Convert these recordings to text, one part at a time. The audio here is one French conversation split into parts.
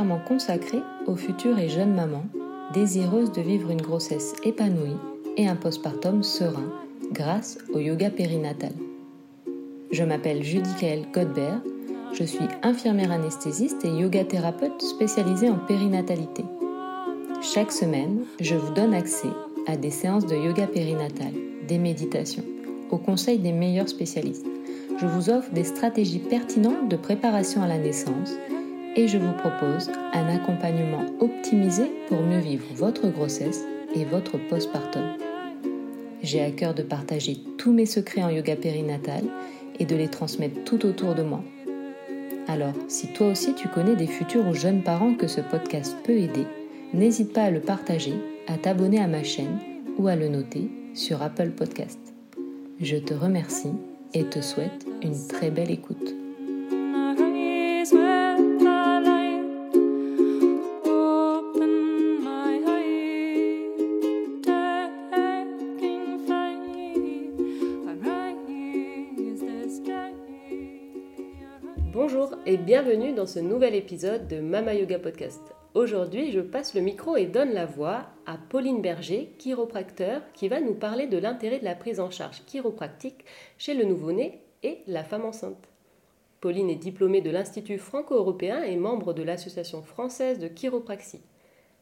entièrement consacré aux futures et jeunes mamans désireuses de vivre une grossesse épanouie et un postpartum serein grâce au yoga périnatal. Je m'appelle Judy-Kael Godbert, je suis infirmière anesthésiste et yoga thérapeute spécialisée en périnatalité. Chaque semaine, je vous donne accès à des séances de yoga périnatal, des méditations, au conseil des meilleurs spécialistes je vous offre des stratégies pertinentes de préparation à la naissance et je vous propose un accompagnement optimisé pour mieux vivre votre grossesse et votre postpartum. J'ai à cœur de partager tous mes secrets en yoga périnatal et de les transmettre tout autour de moi. Alors, si toi aussi tu connais des futurs ou jeunes parents que ce podcast peut aider, n'hésite pas à le partager, à t'abonner à ma chaîne ou à le noter sur Apple Podcast. Je te remercie et te souhaite une très belle écoute. Bienvenue dans ce nouvel épisode de Mama Yoga Podcast. Aujourd'hui, je passe le micro et donne la voix à Pauline Berger, chiropracteur, qui va nous parler de l'intérêt de la prise en charge chiropractique chez le nouveau-né et la femme enceinte. Pauline est diplômée de l'Institut franco-européen et membre de l'Association française de chiropraxie.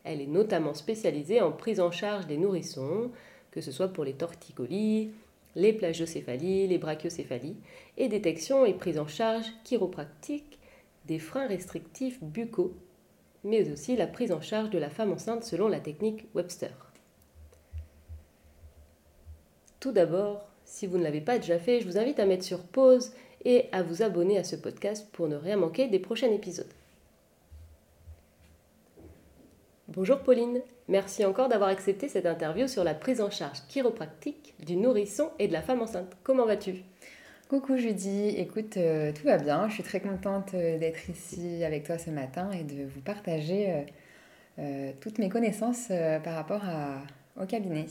Elle est notamment spécialisée en prise en charge des nourrissons, que ce soit pour les torticolis, les plagiocéphalies, les brachiocéphalies, et détection et prise en charge chiropractique des freins restrictifs buccaux mais aussi la prise en charge de la femme enceinte selon la technique Webster. Tout d'abord, si vous ne l'avez pas déjà fait, je vous invite à mettre sur pause et à vous abonner à ce podcast pour ne rien manquer des prochains épisodes. Bonjour Pauline, merci encore d'avoir accepté cette interview sur la prise en charge chiropractique du nourrisson et de la femme enceinte. Comment vas-tu? Coucou Judy, écoute, euh, tout va bien. Je suis très contente euh, d'être ici avec toi ce matin et de vous partager euh, toutes mes connaissances par rapport au cabinet.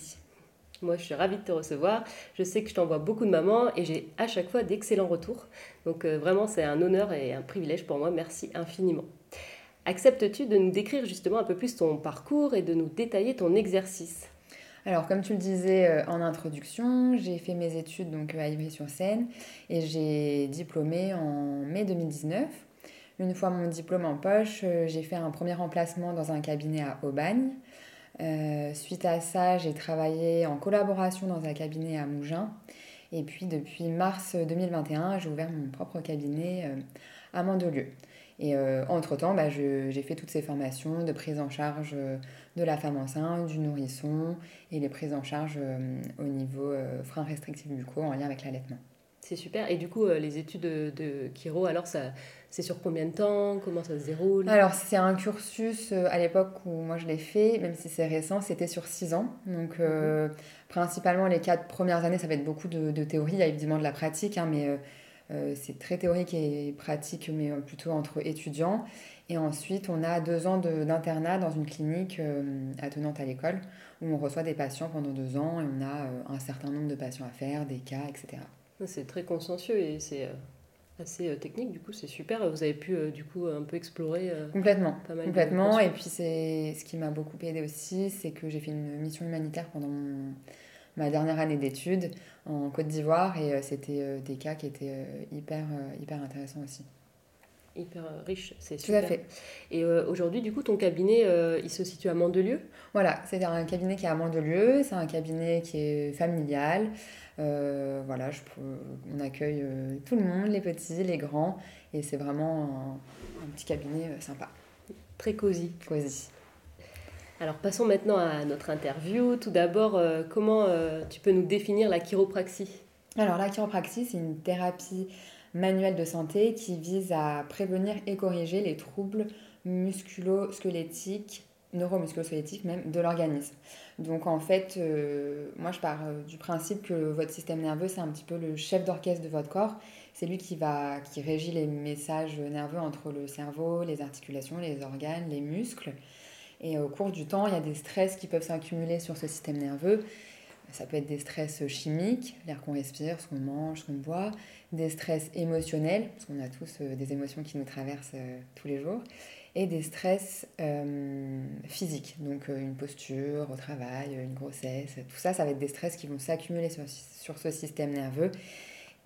Moi, je suis ravie de te recevoir. Je sais que je t'envoie beaucoup de mamans et j'ai à chaque fois d'excellents retours. Donc vraiment, c'est un honneur et un privilège pour moi. Merci infiniment. Acceptes-tu de nous décrire justement un peu plus ton parcours et de nous détailler ton exercice? Alors, comme tu le disais euh, en introduction, j'ai fait mes études donc, à Ivry-sur-Seine et j'ai diplômé en mai 2019. Une fois mon diplôme en poche, euh, j'ai fait un premier remplacement dans un cabinet à Aubagne. Euh, suite à ça, j'ai travaillé en collaboration dans un cabinet à Mougins. Et puis depuis mars 2021, j'ai ouvert mon propre cabinet à Mandelieu. Et entre-temps, bah, j'ai fait toutes ces formations de prise en charge de la femme enceinte, du nourrisson et les prises en charge euh, au niveau euh, frein restrictif buccaux en lien avec l'allaitement. C'est super. Et du coup, euh, les études de, de Chiro, alors ça, c'est sur combien de temps? Comment ça se déroule? Alors, c'est un cursus à l'époque où moi je l'ai fait, même si c'est récent, c'était sur six ans. Donc, mhm. principalement, les quatre premières années, ça va être beaucoup de, de théorie. Il y a évidemment de la pratique, hein, mais c'est très théorique et pratique, mais plutôt entre étudiants. Et ensuite, on a deux ans d'internat dans une clinique euh, attenante à l'école où on reçoit des patients pendant deux ans et on a euh, un certain nombre de patients à faire, des cas, etc. C'est très consciencieux et c'est euh, assez technique, du coup, c'est super. Vous avez pu, du coup, un peu explorer complètement, pas mal complètement. et puis, c'est ce qui m'a beaucoup aidé aussi, c'est que j'ai fait une mission humanitaire pendant ma dernière année d'études en Côte d'Ivoire et c'était des cas qui étaient hyper, hyper intéressants aussi hyper riche, c'est super. Tout à fait. Et euh, aujourd'hui, du coup, ton cabinet, euh, il se situe à Mandelieu? Voilà, c'est un cabinet qui est à Mandelieu, c'est un cabinet qui est familial. Euh, voilà, je, on accueille tout le monde, les petits, les grands, et c'est vraiment un, petit cabinet sympa. Très cosy. Cosy. Alors passons maintenant à notre interview. Tout d'abord, comment tu peux nous définir la chiropraxie? Alors la chiropraxie, c'est une thérapie manuel de santé qui vise à prévenir et corriger les troubles musculo-squelettiques, neuromusculo-squelettiques même, de l'organisme. Donc en fait, euh, moi je pars euh, du principe que votre système nerveux, c'est un petit peu le chef d'orchestre de votre corps. C'est lui qui, va, qui régit les messages nerveux entre le cerveau, les articulations, les organes, les muscles. Et au cours du temps, il y a des stress qui peuvent s'accumuler sur ce système nerveux. Ça peut être des stress chimiques, l'air qu'on respire, ce qu'on mange, ce qu'on boit, des stress émotionnels, parce qu'on a tous euh, des émotions qui nous traversent euh, tous les jours, et des stress euh, physiques, donc une posture au travail, une grossesse, tout ça, ça va être des stress qui vont s'accumuler sur, sur, ce système nerveux.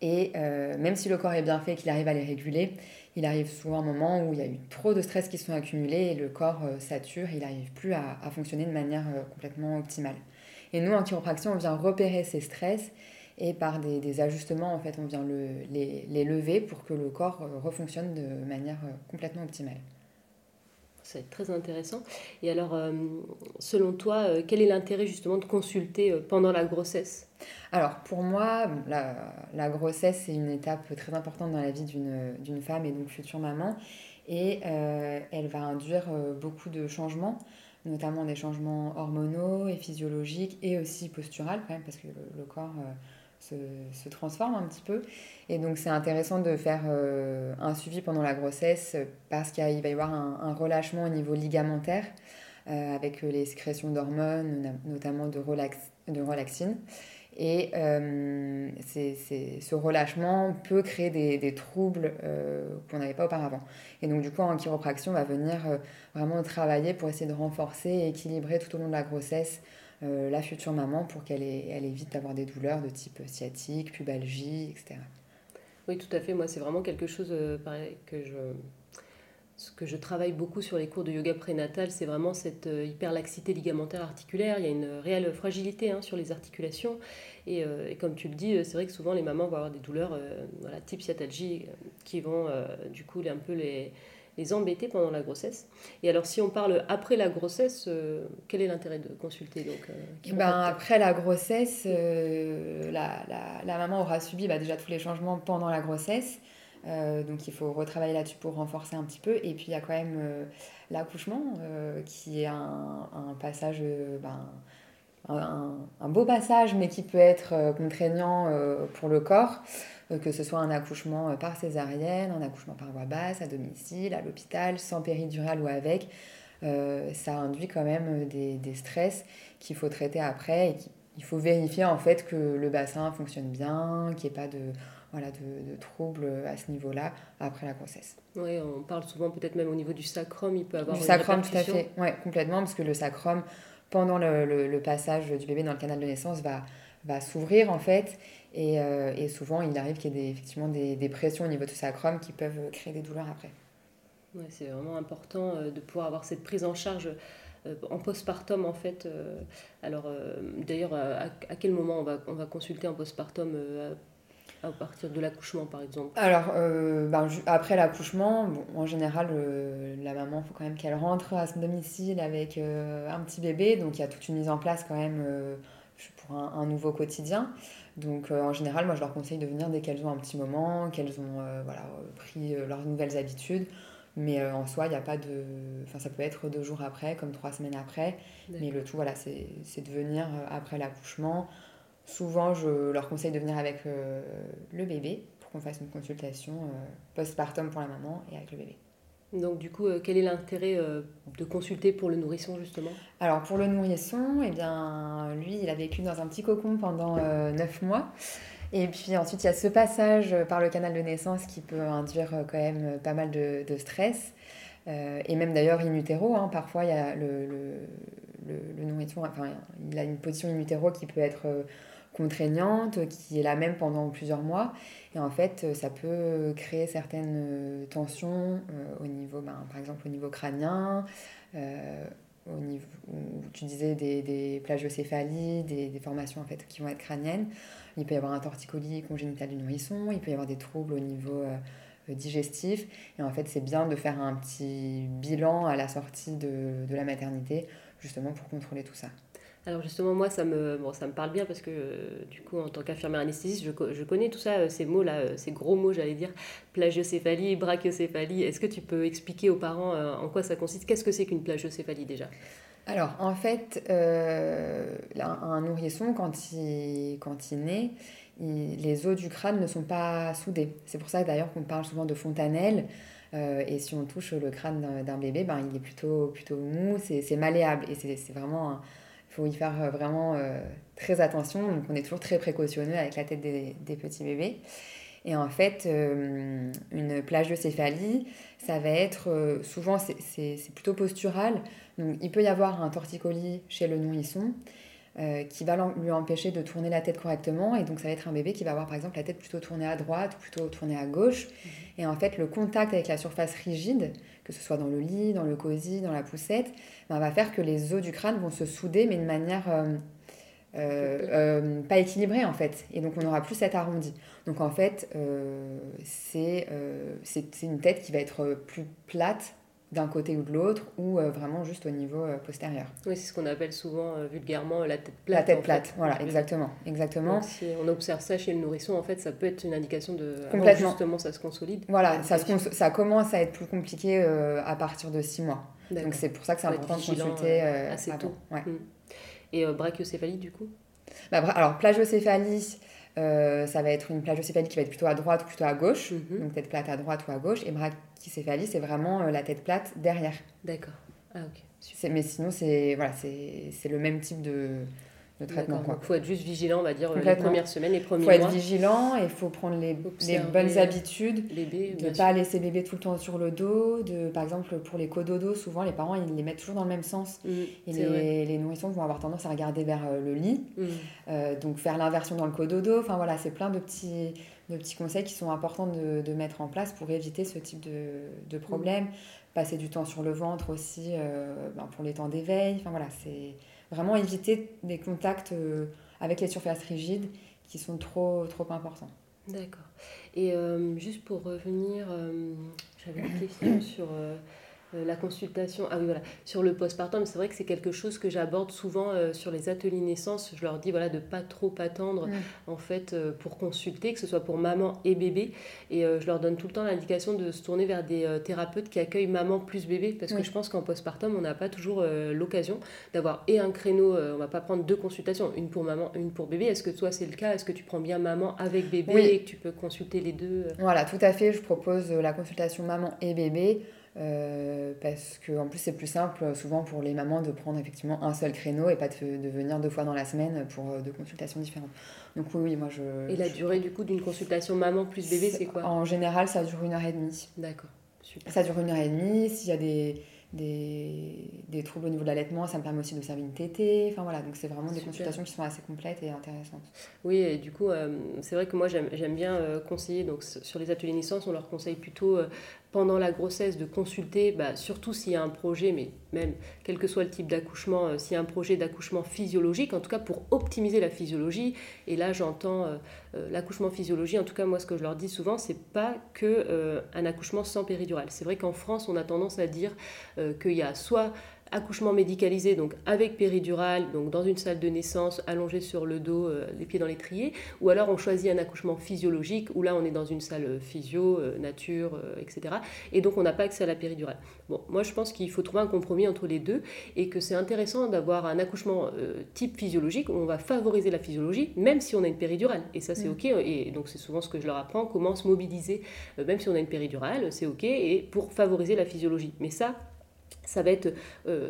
Et même si le corps est bien fait et qu'il arrive à les réguler, il arrive souvent un moment où il y a eu trop de stress qui sont accumulés et le corps sature, il n'arrive plus à, fonctionner de manière complètement optimale. Et nous, en chiropraction, on vient repérer ces stress et par des, ajustements, en fait, on vient le, les, les, lever pour que le corps euh, refonctionne de manière euh, complètement optimale. C'est très intéressant. Et alors, euh, selon toi, quel est l'intérêt justement de consulter pendant la grossesse? Alors, pour moi, la, la, grossesse, c'est une étape très importante dans la vie d'une femme et donc future maman. Et elle va induire beaucoup de changements notamment des changements hormonaux et physiologiques et aussi posturales quand même parce que le, corps se, transforme un petit peu. Et donc c'est intéressant de faire euh, un suivi pendant la grossesse parce qu'il va y avoir un, relâchement au niveau ligamentaire euh, avec les sécrétions d'hormones, notamment de, relax, de relaxine. Et euh, ce relâchement peut créer des, troubles qu'on n'avait pas auparavant. Et donc du coup, en chiropraction, on va venir vraiment travailler pour essayer de renforcer et équilibrer tout au long de la grossesse euh, la future maman pour qu'elle elle évite d'avoir des douleurs de type sciatique, pubalgie, etc. Oui, tout à fait. Moi, c'est vraiment quelque chose euh, que je que je travaille beaucoup sur les cours de yoga prénatal, c'est vraiment cette euh, hyperlaxité ligamentaire articulaire. Il y a une réelle fragilité hein, sur les articulations. Et, comme tu le dis, c'est vrai que souvent les mamans vont avoir des douleurs voilà, type sciatalgie qui vont du coup un peu les, les embêter pendant la grossesse. Et alors, si on parle après la grossesse, euh, quel est l'intérêt de consulter donc, euh, eh ben, Après la grossesse, euh, la, la, la, maman aura subi bah, déjà tous les changements pendant la grossesse. donc, il faut retravailler là-dessus pour renforcer un petit peu. Et puis, il y a quand même l'accouchement qui est un, un passage. Ben, un, un, beau passage, mais qui peut être contraignant pour le corps. Euh, que ce soit un accouchement euh, par césarienne, un accouchement par voie basse, à domicile, à l'hôpital, sans péridurale ou avec, euh, ça induit quand même des, des stress qu'il faut traiter après et il faut vérifier en fait que le bassin fonctionne bien, qu'il n'y ait pas de, voilà, de, de, troubles à ce niveau-là après la grossesse. Oui, on parle souvent peut-être même au niveau du sacrum, il peut avoir du sacrum, tout à fait, ouais, complètement, parce que le sacrum, pendant le, passage du bébé dans le canal de naissance, va, va s'ouvrir en fait et, euh, et, souvent, il arrive qu'il y ait effectivement des, pressions au niveau du sacrum qui peuvent créer des douleurs après. C'est vraiment important euh, de pouvoir avoir cette prise en charge euh, en postpartum en fait. alors d'ailleurs, à, quel moment on va, on va consulter en postpartum à partir de l'accouchement par exemple Alors, ben, après l'accouchement, bon, en général, la maman, il faut quand même qu'elle rentre à son domicile avec un petit bébé, donc il y a toute une mise en place quand même pour un, un nouveau quotidien. Donc euh, en général, moi je leur conseille de venir dès qu'elles ont un petit moment, qu'elles ont euh, voilà, pris euh, leurs nouvelles habitudes. Mais en soi, il n'y a pas de. Enfin, ça peut être deux jours après, comme trois semaines après. Mais le tout, voilà, c'est de venir après l'accouchement. Souvent, je leur conseille de venir avec le bébé pour qu'on fasse une consultation postpartum pour la maman et avec le bébé. Donc du coup, quel est l'intérêt de consulter pour le nourrisson justement? Alors pour le nourrisson, eh bien, lui, il a vécu dans un petit cocon pendant neuf mois. Et puis ensuite, il y a ce passage par le canal de naissance qui peut induire quand même pas mal de, de stress. et même d'ailleurs in utero, hein, parfois il y a le, le, le, le nourrisson, enfin, il a une position in utero qui peut être contraignante, qui est la même pendant plusieurs mois. Et en fait, ça peut créer certaines euh, tensions euh, au niveau, ben, par exemple, au niveau crânien, euh, au niveau tu disais des, des plagiocéphalies, des, des, formations en fait qui vont être crâniennes. Il peut y avoir un torticolis congénital du nourrisson, il peut y avoir des troubles au niveau digestif. Et en fait, c'est bien de faire un petit bilan à la sortie de, de la maternité, justement pour contrôler tout ça. Alors justement, moi, ça me, ça me parle bien parce que du coup, en tant qu'infirmière anesthésiste, je, je, connais tout ça, euh, ces mots-là, euh, ces gros mots, j'allais dire, plagiocéphalie, brachiocéphalie. Est-ce que tu peux expliquer aux parents euh, en quoi ça consiste? Qu'est-ce que c'est qu'une plagiocéphalie déjà? Alors, en fait, euh, un nourrisson, quand il, quand il naît, les os du crâne ne sont pas soudés. C'est pour ça d'ailleurs qu'on parle souvent de fontanelle. Euh, et si on touche le crâne d'un bébé, ben, il est plutôt, plutôt mou, c'est malléable. Et c'est vraiment. Faut y faire vraiment très attention. Donc on est toujours très précautionneux avec la tête des, petits bébés. Et en fait, euh, une plagiocéphalie, ça va être euh, souvent, c'est plutôt postural. Donc, il peut y avoir un torticolis chez le nourrisson euh, qui va lui empêcher de tourner la tête correctement. Et donc, ça va être un bébé qui va avoir par exemple la tête plutôt tournée à droite, plutôt tournée à gauche. Mmh. Et en fait, le contact avec la surface rigide, que ce soit dans le lit, dans le cosy, dans la poussette, ben, va faire que les os du crâne vont se souder, mais de manière euh, euh, pas équilibré en fait. Et donc on aura plus cet arrondi. Donc en fait, euh, c'est une tête qui va être plus plate d'un côté ou de l'autre, ou vraiment juste au niveau postérieur. Oui, c'est ce qu'on appelle souvent vulgairement la tête plate. La tête plate, voilà, exactement. exactement. si on observe ça chez le nourrisson, en fait, ça peut être une indication de Complètement. justement ça se consolide. Voilà, ça, ça commence à être plus compliqué à partir de 6 mois. Donc c'est pour ça que c'est important de consulter assez tôt. Ouais. Mm. Et euh, brachiocéphalie, du coup? Bah, Alors, plagiocéphalie, euh, ça va être une plagiocéphalie qui va être plutôt à droite ou plutôt à gauche, mhm. donc tête plate à droite ou à gauche. Et brachycéphalie, c'est vraiment euh, la tête plate derrière. D'accord. Ah, ok. Mais sinon, c'est voilà, le même type de, traitement. Il faut être juste vigilant, on va dire, les premières semaines, les premiers mois. Il faut être vigilant et il faut prendre les, les bonnes habitudes. de ne pas laisser bébé tout le temps sur le dos. De, par exemple, pour les cododos, souvent, les parents, ils les mettent toujours dans le même sens. Mmh, et les, les, nourrissons vont avoir tendance à regarder vers euh, le lit. Mmh. Euh, donc, faire l'inversion dans le cododo. Enfin, voilà, c'est plein de petits, de petits conseils qui sont importants de, de, mettre en place pour éviter ce type de, de mmh. problème. Passer du temps sur le ventre aussi euh, ben, pour les temps d'éveil. Enfin, voilà, c'est Vraiment éviter des contacts euh, avec les surfaces rigides qui sont trop, trop importants. D'accord. Et euh, juste pour revenir, euh, j'avais une question sur la consultation, ah oui voilà, sur le postpartum, c'est vrai que c'est quelque chose que j'aborde souvent euh, sur les ateliers naissance. Je leur dis voilà de pas trop attendre mm. en fait euh, pour consulter, que ce soit pour maman et bébé. Et je leur donne tout le temps l'indication de se tourner vers des thérapeutes qui accueillent maman plus bébé, parce que je pense qu'en postpartum on n'a pas toujours l'occasion d'avoir et un créneau. on va pas prendre deux consultations, une pour maman, une pour bébé. Est-ce que toi c'est le cas? Est-ce que tu prends bien maman avec bébé et que tu peux consulter les deux? Voilà, tout à fait. Je propose la consultation maman et bébé. Euh, parce que en plus c'est plus simple souvent pour les mamans de prendre effectivement un seul créneau et pas de, venir deux fois dans la semaine pour euh, deux consultations différentes. Donc oui, oui moi je... Et la durée du coup d'une consultation maman plus bébé c'est quoi? En général ça dure une heure et demie. D'accord, super. Ça dure une heure et demie. S'il y a des, des, troubles au niveau de l'allaitement, ça me permet aussi d'observer une tétée. Enfin voilà, donc c'est vraiment des consultations qui sont assez complètes et intéressantes. Oui, et du coup, euh, c'est vrai que moi j'aime bien conseiller, donc sur les ateliers naissance, on leur conseille plutôt pendant la grossesse de consulter, bah, surtout s'il y a un projet, mais même quel que soit le type d'accouchement, euh, s'il y a un projet d'accouchement physiologique, en tout cas pour optimiser la physiologie. Et là, j'entends euh, euh, l'accouchement physiologie. En tout cas, moi, ce que je leur dis souvent, c'est pas que un accouchement sans péridurale. C'est vrai qu'en France, on a tendance à dire qu'il y a soit accouchement médicalisé, donc avec péridurale, donc dans une salle de naissance, allongé sur le dos, euh, les pieds dans l'étrier, ou alors on choisit un accouchement physiologique, où là on est dans une salle euh, physio, euh, nature, etc. Et donc on n'a pas accès à la péridurale. Bon, moi je pense qu'il faut trouver un compromis entre les deux, et que c'est intéressant d'avoir un accouchement type physiologique, où on va favoriser la physiologie, même si on a une péridurale. Et ça c'est mm. ok, et donc c'est souvent ce que je leur apprends, comment se mobiliser, même si on a une péridurale, c'est ok, et pour favoriser la physiologie. Mais ça, ça va être euh,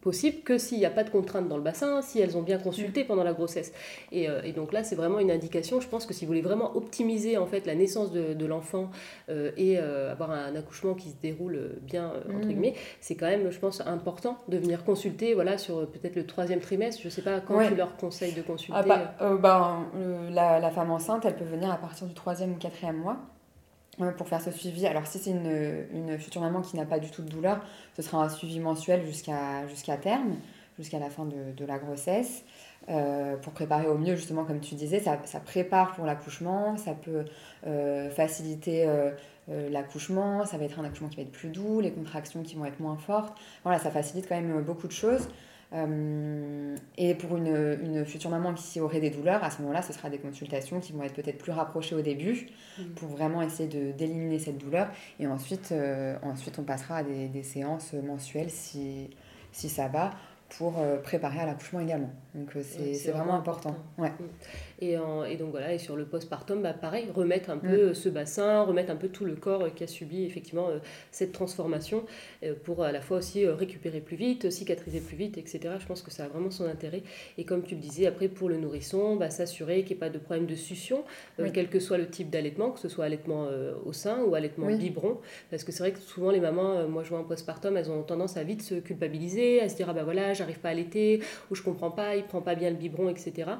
possible que s'il n'y a pas de contraintes dans le bassin, si elles ont bien consulté pendant la grossesse. Et, euh, et donc là, c'est vraiment une indication. Je pense que si vous voulez vraiment optimiser en fait la naissance de, de l'enfant euh, et avoir un accouchement qui se déroule bien entre mmh. guillemets, c'est quand même, je pense, important de venir consulter. Voilà, sur peut-être le troisième trimestre. Je ne sais pas quand tu leur conseilles de consulter. Ah bah, bah, la, la femme enceinte, elle peut venir à partir du troisième ou quatrième mois pour faire ce suivi. Alors si c'est une, une, future maman qui n'a pas du tout de douleur, ce sera un suivi mensuel jusqu'à terme, jusqu'à la fin de, de la grossesse, euh, pour préparer au mieux, justement, comme tu disais, ça, ça prépare pour l'accouchement, ça peut euh, faciliter euh, l'accouchement, ça va être un accouchement qui va être plus doux, les contractions qui vont être moins fortes. Voilà, ça facilite quand même beaucoup de choses. Euh, et pour une, une, future maman qui aurait des douleurs, à ce moment-là, ce sera des consultations qui vont être peut-être plus rapprochées au début mm. pour vraiment essayer d'éliminer cette douleur. Et ensuite, euh, ensuite, on passera à des, des, séances mensuelles si, si ça va pour préparer à l'accouchement également. Donc c'est vraiment, important. Ouais. Mm. Et, et, donc voilà, et sur le postpartum, bah, pareil, remettre un peu mm. ce bassin, remettre un peu tout le corps qui a subi effectivement cette transformation pour à la fois aussi récupérer plus vite, cicatriser plus vite, etc. Je pense que ça a vraiment son intérêt. Et comme tu le disais, après pour le nourrisson, bah, s'assurer qu'il n'y ait pas de problème de succion, quel que soit le type d'allaitement, que ce soit allaitement au sein ou allaitement biberon. Parce que c'est vrai que souvent les mamans, moi je vois en postpartum, elles ont tendance à vite se culpabiliser, à se dire ah bah voilà, j'arrive pas à allaiter, ou je comprends pas, il prend pas bien le biberon, etc.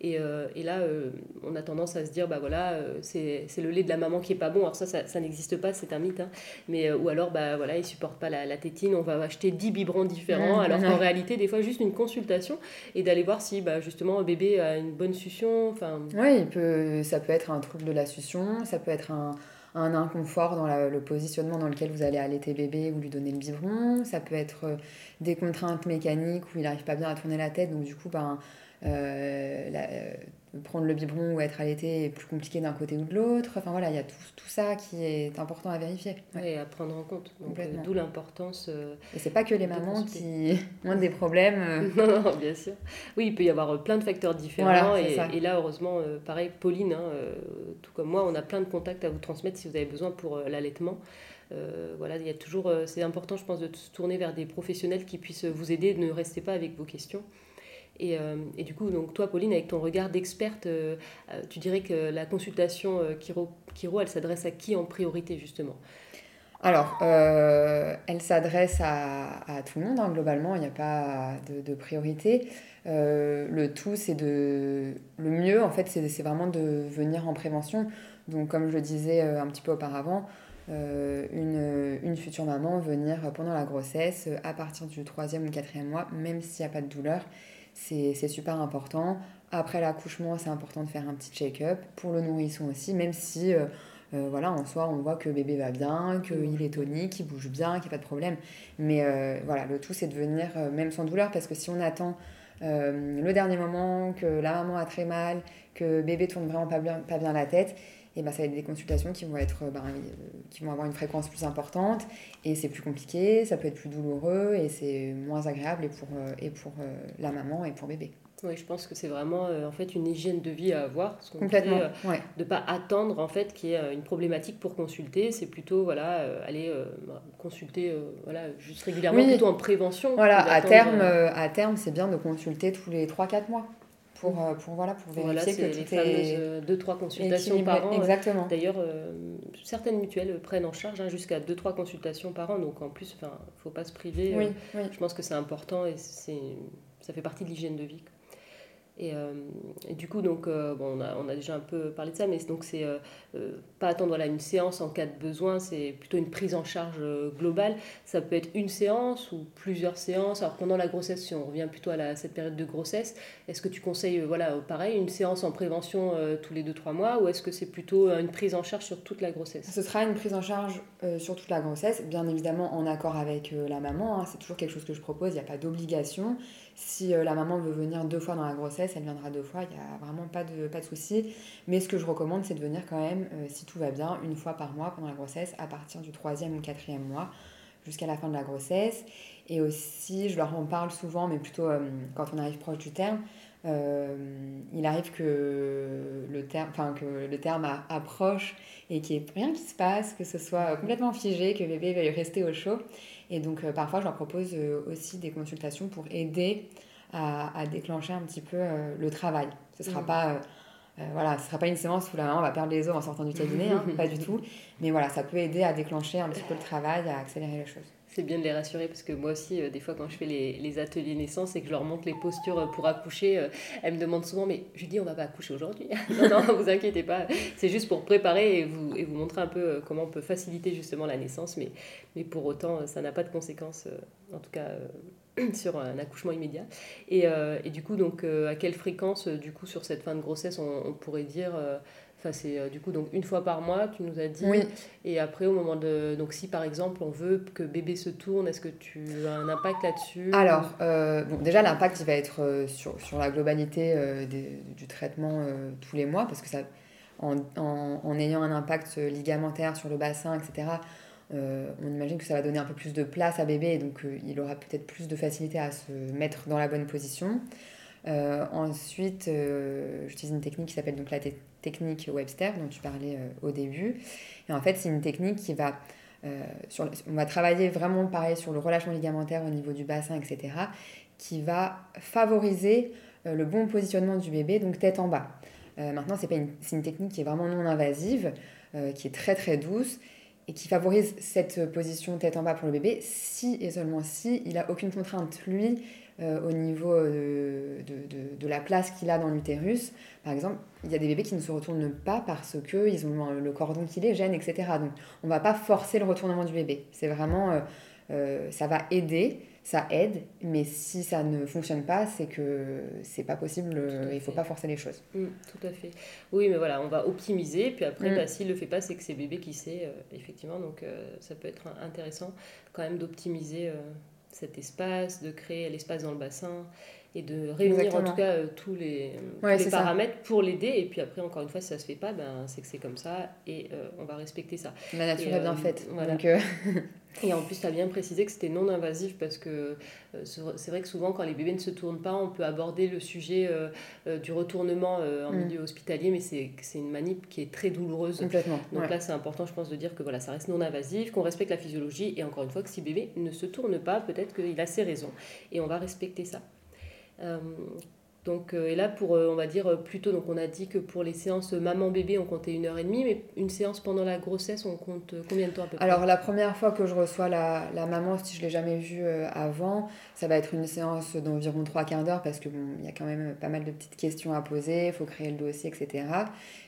Et, euh, et là, euh, on a tendance à se dire, bah voilà, euh, c'est le lait de la maman qui est pas bon. Alors ça, ça, ça n'existe pas, c'est un mythe. Hein. Mais, ou alors, bah voilà, il supporte pas la, la tétine, on va acheter 10 biberons différents. alors qu'en réalité, des fois, juste une consultation et d'aller voir si bah, justement un bébé a une bonne succion. Oui, peut, ça peut être un trouble de la succion, ça peut être un un inconfort dans le positionnement dans lequel vous allez allaiter bébé ou lui donner le biberon. Ça peut être euh, des contraintes mécaniques où il n'arrive pas bien à tourner la tête, donc du coup, ben, euh, euh, prendre le biberon ou être allaité est plus compliqué d'un côté ou de l'autre. Enfin voilà, il y a tout, tout, ça qui est important à vérifier. Et à prendre en compte. D'où l'importance. et c'est pas que les mamans qui ont des problèmes. non, non, bien sûr. Oui, il peut y avoir plein de facteurs différents. et, et, là, heureusement, pareil, Pauline, hein, tout comme moi, on a plein de contacts à vous transmettre si vous avez besoin pour l'allaitement. voilà, il y a toujours, c'est important, je pense, de se tourner vers des professionnels qui puissent vous aider. Ne restez pas avec vos questions. Et, euh, et, du coup, donc toi, Pauline, avec ton regard d'experte, euh, euh, tu dirais que la consultation Kiro, elle s'adresse à qui en priorité, justement? Alors, elle s'adresse à, tout le monde, hein, globalement, il n'y a pas de, priorité. le tout, c'est de... Le mieux, en fait, c'est vraiment de venir en prévention. Donc, comme je le disais un petit peu auparavant, une, future maman venir pendant la grossesse, à partir du troisième ou quatrième mois, même s'il n'y a pas de douleur, c'est super important. Après l'accouchement, c'est important de faire un petit check-up. Pour le nourrisson aussi, même si, euh, euh, voilà, en soi, on voit que bébé va bien, qu'il est tonique, qu'il bouge bien, qu'il n'y a pas de problème. Mais euh, voilà, le tout, c'est de venir, même sans douleur, parce que si on attend le dernier moment, que la maman a très mal, que bébé tourne vraiment pas bien, pas bien la tête, et ben, ça va être des consultations qui vont, être, ben, qui vont avoir une fréquence plus importante et c'est plus compliqué, ça peut être plus douloureux et c'est moins agréable et pour, et pour la maman et pour bébé. Oui, je pense que c'est vraiment euh, en fait une hygiène de vie à avoir. Complètement. Euh, de ne pas attendre en fait qu'il y ait euh, une problématique pour consulter. C'est plutôt voilà aller consulter voilà juste régulièrement plutôt en prévention. Voilà à terme à terme c'est bien de consulter tous les 3-4 mois pour, euh, pour, voilà, pour vérifier voilà, que tout est... 2-3 consultations par an. Exactement. D'ailleurs, euh, certaines mutuelles prennent en charge hein, jusqu'à 2-3 consultations par an. Donc en plus, il ne faut pas se priver. Oui, euh, Je pense que c'est important et ça fait partie de l'hygiène de vie. Et, et, du coup, donc, bon, on, a, déjà un peu parlé de ça, mais donc c'est pas attendre voilà, une séance en cas de besoin, c'est plutôt une prise en charge euh, globale. Ça peut être une séance ou plusieurs séances. Alors pendant la grossesse, si on revient plutôt à cette période de grossesse, est-ce que tu conseilles, euh, voilà, pareil, une séance en prévention euh, tous les 2-3 mois ou est-ce que c'est plutôt une prise en charge sur toute la grossesse? Ce sera une prise en charge sur toute la grossesse, bien évidemment en accord avec la maman. Hein. C'est toujours quelque chose que je propose, il n'y a pas d'obligation. Si la maman veut venir deux fois dans la grossesse, elle viendra deux fois, il n'y a vraiment pas de, pas de souci. Mais ce que je recommande, c'est de venir quand même, si tout va bien, une fois par mois pendant la grossesse, à partir du troisième ou quatrième mois, jusqu'à la fin de la grossesse. Et aussi, je leur en parle souvent, mais plutôt euh, quand on arrive proche du terme, euh, il arrive que le terme, enfin, que le terme approche et qu'il n'y ait rien qui se passe, que ce soit complètement figé, que bébé veuille rester au chaud. Et donc, euh, parfois, je leur propose aussi des consultations pour aider à, déclencher un petit peu le travail. Ce ne sera mmh. pas euh, voilà, ce ne sera pas une séance où la maman va perdre les os en sortant du cabinet, hein, pas du tout. Mais voilà, ça peut aider à déclencher un petit peu le travail, à accélérer les choses. C'est bien de les rassurer parce que moi aussi, euh, des fois, quand je fais les, les, ateliers naissance et que je leur montre les postures euh, pour accoucher, elles me demandent souvent Mais je dis, on va pas accoucher aujourd'hui. non, non, vous inquiétez pas. C'est juste pour préparer et vous, et vous montrer un peu comment on peut faciliter justement la naissance. Mais, pour autant, ça n'a pas de conséquences, en tout cas sur un accouchement immédiat. Et, euh, et du coup, donc, euh, à quelle fréquence, euh, du coup, sur cette fin de grossesse, on, pourrait dire Enfin, c'est du coup donc une fois par mois, tu nous as dit. Oui. Et après, au moment de. Donc, si par exemple on veut que bébé se tourne, est-ce que tu as un impact là-dessus Alors, bon, déjà, l'impact, il va être sur, sur la globalité du traitement tous les mois, parce que ça, en, en, en, ayant un impact ligamentaire sur le bassin, etc., on imagine que ça va donner un peu plus de place à bébé, et donc il aura peut-être plus de facilité à se mettre dans la bonne position. ensuite, j'utilise une technique qui s'appelle donc la technique Webster, dont tu parlais au début. Et en fait, c'est une technique qui va sur, on va travailler vraiment pareil sur le relâchement ligamentaire au niveau du bassin, etc., qui va favoriser le bon positionnement du bébé, donc tête en bas. maintenant, c'est une, une, technique qui est vraiment non invasive, qui est très très douce et qui favorise cette position tête en bas pour le bébé si et seulement si il n'a aucune contrainte, lui, euh, au niveau euh, de, la place qu'il a dans l'utérus. Par exemple, il y a des bébés qui ne se retournent pas parce qu'ils ont le cordon qui les gêne, etc. Donc, on ne va pas forcer le retournement du bébé. C'est vraiment, euh, ça va aider, ça aide, mais si ça ne fonctionne pas, c'est que c'est pas possible, il faut pas forcer les choses. Mmh, tout à fait. Oui, mais voilà, on va optimiser, puis après, mmh. bah, s'il le fait pas, c'est que c'est bébé qui sait, euh, effectivement, donc euh, ça peut être intéressant quand même d'optimiser euh, cet espace, de créer l'espace dans le bassin et de réunir en tout cas tous les, paramètres pour l'aider. Et puis après, encore une fois, si ça se fait pas, ben, c'est que c'est comme ça et on va respecter ça. La nature est bien faite. Voilà. Donc, Et en plus, tu as bien précisé que c'était non invasif parce que euh, c'est vrai que souvent, quand les bébés ne se tournent pas, on peut aborder le sujet euh, euh, du retournement en mm. milieu hospitalier, mais c'est une manip qui est très douloureuse. Complètement. Donc là, c'est important, je pense, de dire que voilà, ça reste non invasif, qu'on respecte la physiologie et encore une fois, que si bébé ne se tourne pas, peut-être qu'il a ses raisons et on va respecter ça. Donc, euh, et là, pour, euh, on va dire, euh, plutôt, donc on a dit que pour les séances maman-bébé, on comptait une heure et demie, mais une séance pendant la grossesse, on compte combien de temps à peu près? Alors, la première fois que je reçois la, la maman, si je ne l'ai jamais vue avant, ça va être une séance d'environ trois quarts d'heure, parce qu'il bon, y a quand même pas mal de petites questions à poser, il faut créer le dossier, etc.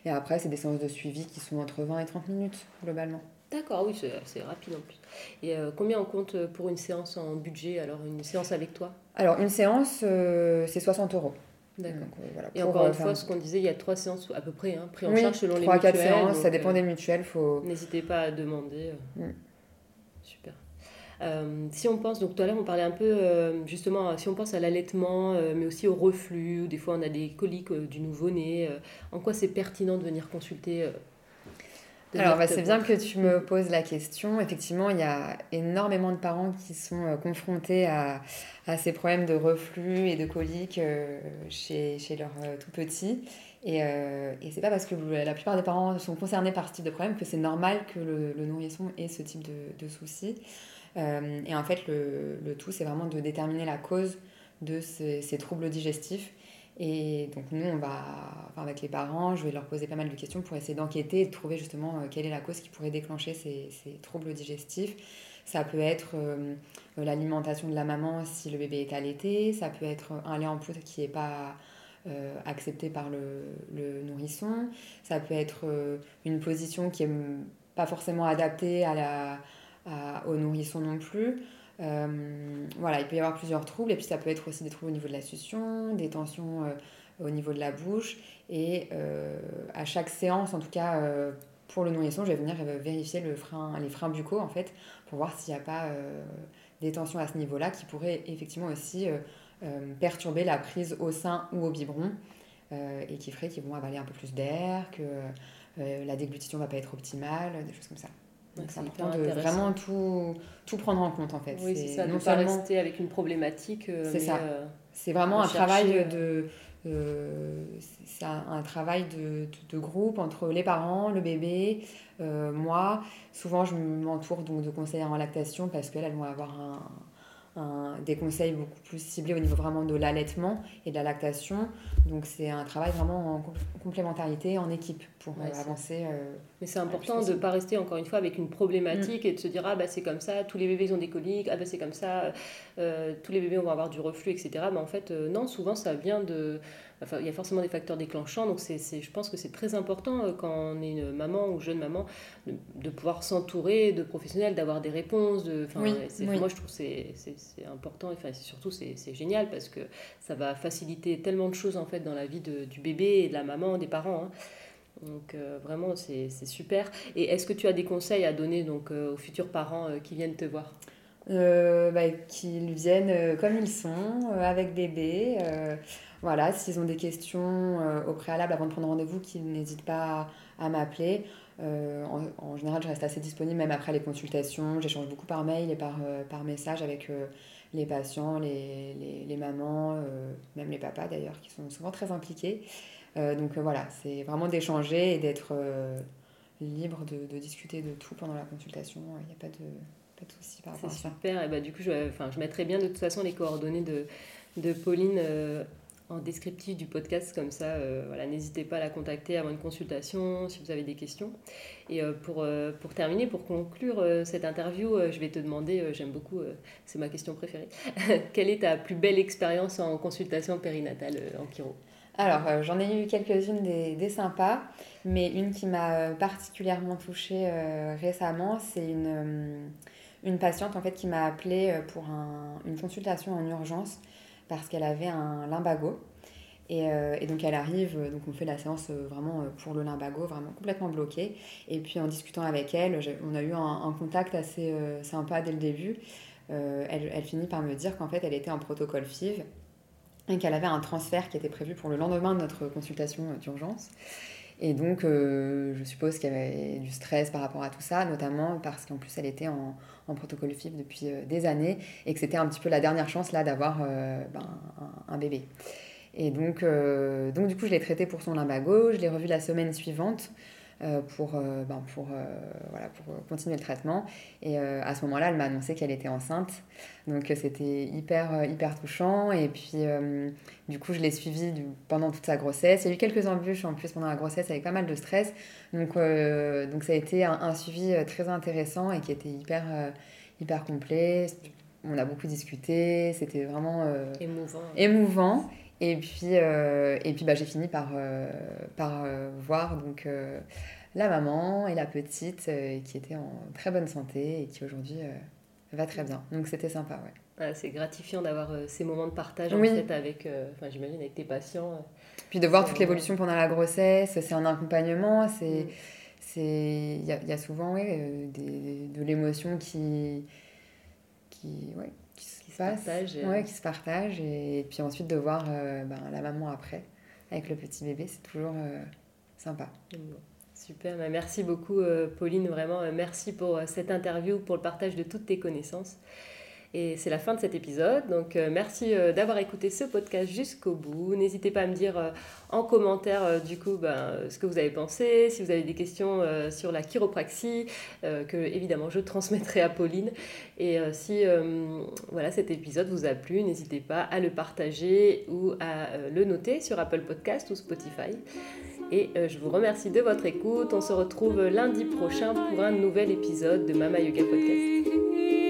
Et après, c'est des séances de suivi qui sont entre 20 et 30 minutes, globalement. D'accord, oui, c'est rapide en plus. Et combien on compte pour une séance en budget, alors une séance avec toi? Alors, une séance, c'est 60 euros. D'accord. Euh, et encore une fois, ce qu'on disait, il y a trois séances à peu près, hein, pris en charge selon les mutuelles. 3 4 séances, ça dépend euh, des mutuelles. Faut... N'hésitez pas à demander. Mm. Super. Euh, si on pense, donc tout à l'heure on parlait un peu justement, si on pense à l'allaitement, mais aussi au reflux, ou des fois on a des coliques du nouveau-né, en quoi c'est pertinent de venir consulter alors, bah, c'est bien que tu me poses la question. Effectivement, il y a énormément de parents qui sont euh, confrontés à, à, ces problèmes de reflux et de coliques euh, chez, chez leurs euh, tout petits. Et, et c'est pas parce que la plupart des parents sont concernés par ce type de problème que c'est normal que le, le, nourrisson ait ce type de, de soucis. et en fait, le, le tout, c'est vraiment de déterminer la cause de ces, ces troubles digestifs et donc nous, on va, enfin avec les parents, je vais leur poser pas mal de questions pour essayer d'enquêter et de trouver justement euh, quelle est la cause qui pourrait déclencher ces, ces troubles digestifs. Ça peut être euh, l'alimentation de la maman si le bébé est allaité, ça peut être un lait en poudre qui n'est pas euh, accepté par le, nourrisson, ça peut être une position qui n'est pas forcément adaptée à la, au nourrisson non plus. Euh, voilà, il peut y avoir plusieurs troubles, et puis ça peut être aussi des troubles au niveau de la succion, des tensions euh, au niveau de la bouche. Et euh, à chaque séance, en tout cas pour le nourrisson, je vais venir vérifier les freins buccaux en fait, pour voir s'il n'y a pas des tensions à ce niveau-là qui pourraient effectivement aussi perturber la prise au sein ou au biberon et qui ferait qu'ils vont avaler un peu plus d'air, que la déglutition ne va pas être optimale, des choses comme ça c'est important de vraiment tout, tout prendre en compte en fait. Oui, c'est ça, non pas rester avec une problématique. Euh, c'est ça. Euh, c'est vraiment un travail de. Euh, c'est un, travail de, de, groupe entre les parents, le bébé, moi. Souvent, je m'entoure donc de conseillères en lactation parce qu'elles vont avoir un, des conseils beaucoup plus ciblés au niveau vraiment de l'allaitement et de la lactation. Donc c'est un travail vraiment en complémentarité, en équipe pour euh, avancer. Euh, Mais c'est important de ne pas rester encore une fois avec une problématique mm. et de se dire ah bah c'est comme ça, tous les bébés ont des coliques, ah bah c'est comme ça, euh, tous les bébés vont avoir du reflux, etc. Mais en fait non, souvent ça vient de Enfin, il y a forcément des facteurs déclenchants, donc c'est, je pense que c'est très important euh, quand on est une maman ou jeune maman de, pouvoir s'entourer de professionnels, d'avoir des réponses. De, enfin, Moi, je trouve que c'est, c'est, important, enfin, surtout c'est, génial parce que ça va faciliter tellement de choses en fait dans la vie de, du bébé et de la maman, des parents. Hein. Donc euh, vraiment, c'est, super. Et est-ce que tu as des conseils à donner donc, euh, aux futurs parents qui viennent te voir? Bah, Qu'ils viennent comme ils sont, avec bébé. Voilà, s'ils ont des questions euh, au préalable avant de prendre rendez-vous, qu'ils n'hésitent pas à, m'appeler. en, général, je reste assez disponible même après les consultations. J'échange beaucoup par mail et par, par message avec les patients, les, les, les mamans, même les papas d'ailleurs, qui sont souvent très impliqués. donc voilà, c'est vraiment d'échanger et d'être libre de, de, discuter de tout pendant la consultation. Il n'y a pas de, pas de souci par rapport à ça. super. Et bah, du coup, je, mettrai bien de toute façon les coordonnées de, de Pauline euh, en descriptif du podcast. Comme ça, euh, voilà, n'hésitez pas à la contacter avant une consultation si vous avez des questions. Et euh, pour, pour terminer, pour conclure cette interview, je vais te demander, j'aime beaucoup, c'est ma question préférée, quelle est ta plus belle expérience en consultation périnatale en chiro? Alors, euh, j'en ai eu quelques-unes des, sympas, mais une qui m'a euh, particulièrement touchée euh, récemment, c'est une, une patiente en fait qui m'a appelée pour une consultation en urgence parce qu'elle avait un limbago. Et, donc elle arrive, donc on fait la séance vraiment pour le limbago, vraiment complètement bloqué. Et puis en discutant avec elle, on a eu un, contact assez sympa dès le début. elle, elle, finit par me dire qu'en fait elle était en protocole FIV et qu'elle avait un transfert qui était prévu pour le lendemain de notre consultation d'urgence. Et donc, euh, je suppose qu'il y avait du stress par rapport à tout ça, notamment parce qu'en plus, elle était en, protocole FIV depuis euh, des années et que c'était un petit peu la dernière chance là d'avoir euh, ben, un, bébé. Et donc, donc, du coup, je l'ai traité pour son limbago, je l'ai revu la semaine suivante. Euh, pour, euh, ben pour, euh, voilà, pour continuer le traitement. Et à ce moment-là, elle m'a annoncé qu'elle était enceinte. Donc c'était hyper, hyper touchant. Et puis, du coup, je l'ai suivie pendant toute sa grossesse. Il y a eu quelques embûches en plus pendant la grossesse avec pas mal de stress. Donc, donc ça a été un, suivi très intéressant et qui était hyper, hyper complet. On a beaucoup discuté. C'était vraiment émouvant. émouvant. Et puis, euh, et puis bah, j'ai fini par, euh, par euh, voir donc, la maman et la petite qui étaient en très bonne santé et qui aujourd'hui va très bien. Donc c'était sympa, ouais. Ah, c'est gratifiant d'avoir ces moments de partage en fait avec, enfin j'imagine avec tes patients. Puis de voir toute l'évolution pendant la grossesse, c'est un accompagnement, c'est, mm. c'est, il y a, y a souvent ouais, des, de l'émotion qui, qui, ouais, se qui se partagent. Et, puis ensuite de voir euh, ben, la maman après, avec le petit bébé, c'est toujours euh, sympa. Super, bah, merci beaucoup euh, Pauline, vraiment merci pour cette interview, pour le partage de toutes tes connaissances. Et c'est la fin de cet épisode. Donc euh, merci euh, d'avoir écouté ce podcast jusqu'au bout. N'hésitez pas à me dire euh, en commentaire du coup ben, ce que vous avez pensé, si vous avez des questions sur la chiropraxie, que évidemment je transmettrai à Pauline. Et si voilà, cet épisode vous a plu, n'hésitez pas à le partager ou à le noter sur Apple Podcast ou Spotify. Et je vous remercie de votre écoute. On se retrouve lundi prochain pour un nouvel épisode de Mama Yoga Podcast.